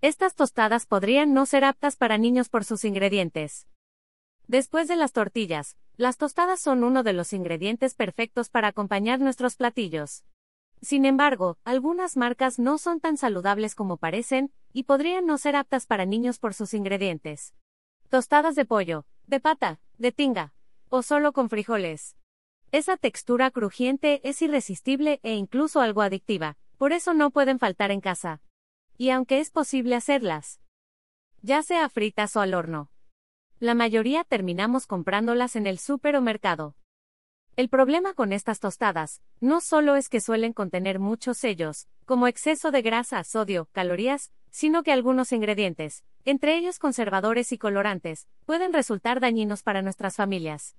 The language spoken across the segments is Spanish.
Estas tostadas podrían no ser aptas para niños por sus ingredientes. Después de las tortillas, las tostadas son uno de los ingredientes perfectos para acompañar nuestros platillos. Sin embargo, algunas marcas no son tan saludables como parecen, y podrían no ser aptas para niños por sus ingredientes. Tostadas de pollo, de pata, de tinga, o solo con frijoles. Esa textura crujiente es irresistible e incluso algo adictiva, por eso no pueden faltar en casa. Y aunque es posible hacerlas, ya sea fritas o al horno, la mayoría terminamos comprándolas en el supermercado. El problema con estas tostadas, no solo es que suelen contener muchos sellos, como exceso de grasa, sodio, calorías, sino que algunos ingredientes, entre ellos conservadores y colorantes, pueden resultar dañinos para nuestras familias.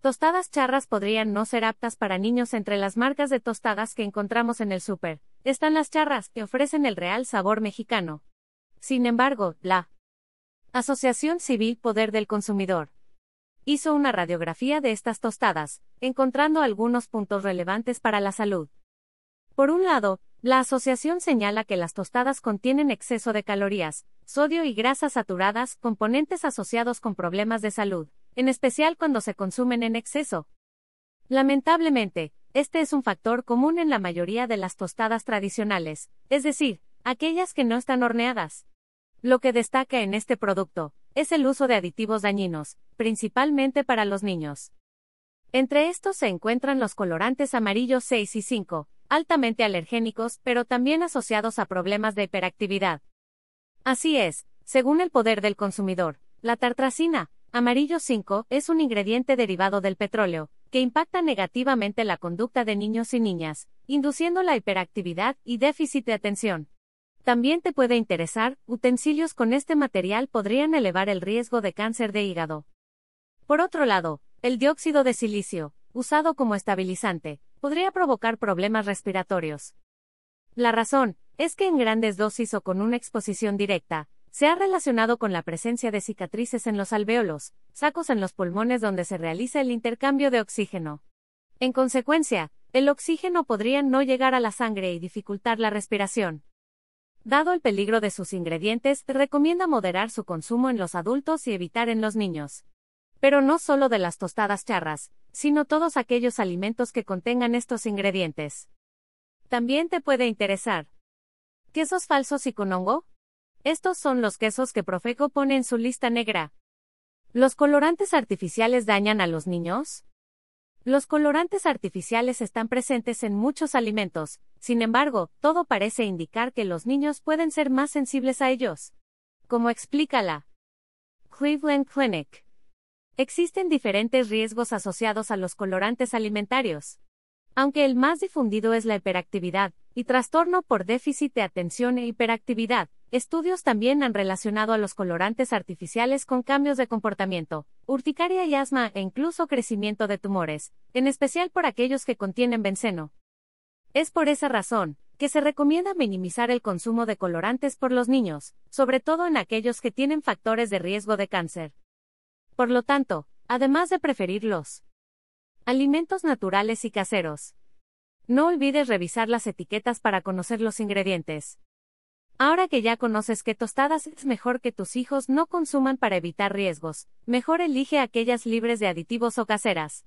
Tostadas charras podrían no ser aptas para niños entre las marcas de tostadas que encontramos en el súper. Están las charras, que ofrecen el real sabor mexicano. Sin embargo, la Asociación Civil Poder del Consumidor hizo una radiografía de estas tostadas, encontrando algunos puntos relevantes para la salud. Por un lado, la asociación señala que las tostadas contienen exceso de calorías, sodio y grasas saturadas, componentes asociados con problemas de salud, en especial cuando se consumen en exceso. Lamentablemente, este es un factor común en la mayoría de las tostadas tradicionales, es decir, aquellas que no están horneadas. Lo que destaca en este producto es el uso de aditivos dañinos, principalmente para los niños. Entre estos se encuentran los colorantes amarillos 6 y 5, altamente alergénicos, pero también asociados a problemas de hiperactividad. Así es, según el poder del consumidor, la tartracina, amarillo 5, es un ingrediente derivado del petróleo, que impacta negativamente la conducta de niños y niñas, induciendo la hiperactividad y déficit de atención. También te puede interesar, utensilios con este material podrían elevar el riesgo de cáncer de hígado. Por otro lado, el dióxido de silicio, usado como estabilizante, podría provocar problemas respiratorios. La razón, es que en grandes dosis o con una exposición directa, se ha relacionado con la presencia de cicatrices en los alvéolos, sacos en los pulmones donde se realiza el intercambio de oxígeno. En consecuencia, el oxígeno podría no llegar a la sangre y dificultar la respiración. Dado el peligro de sus ingredientes, recomienda moderar su consumo en los adultos y evitar en los niños. Pero no solo de las tostadas charras, sino todos aquellos alimentos que contengan estos ingredientes. También te puede interesar. ¿Quesos falsos y con hongo? Estos son los quesos que Profeco pone en su lista negra. ¿Los colorantes artificiales dañan a los niños? Los colorantes artificiales están presentes en muchos alimentos, sin embargo, todo parece indicar que los niños pueden ser más sensibles a ellos. Como explica la Cleveland Clinic. Existen diferentes riesgos asociados a los colorantes alimentarios. Aunque el más difundido es la hiperactividad, y trastorno por déficit de atención e hiperactividad, estudios también han relacionado a los colorantes artificiales con cambios de comportamiento, urticaria y asma e incluso crecimiento de tumores, en especial por aquellos que contienen benceno. Es por esa razón, que se recomienda minimizar el consumo de colorantes por los niños, sobre todo en aquellos que tienen factores de riesgo de cáncer. Por lo tanto, además de preferir los alimentos naturales y caseros, no olvides revisar las etiquetas para conocer los ingredientes. Ahora que ya conoces qué tostadas es mejor que tus hijos no consuman para evitar riesgos, mejor elige aquellas libres de aditivos o caseras.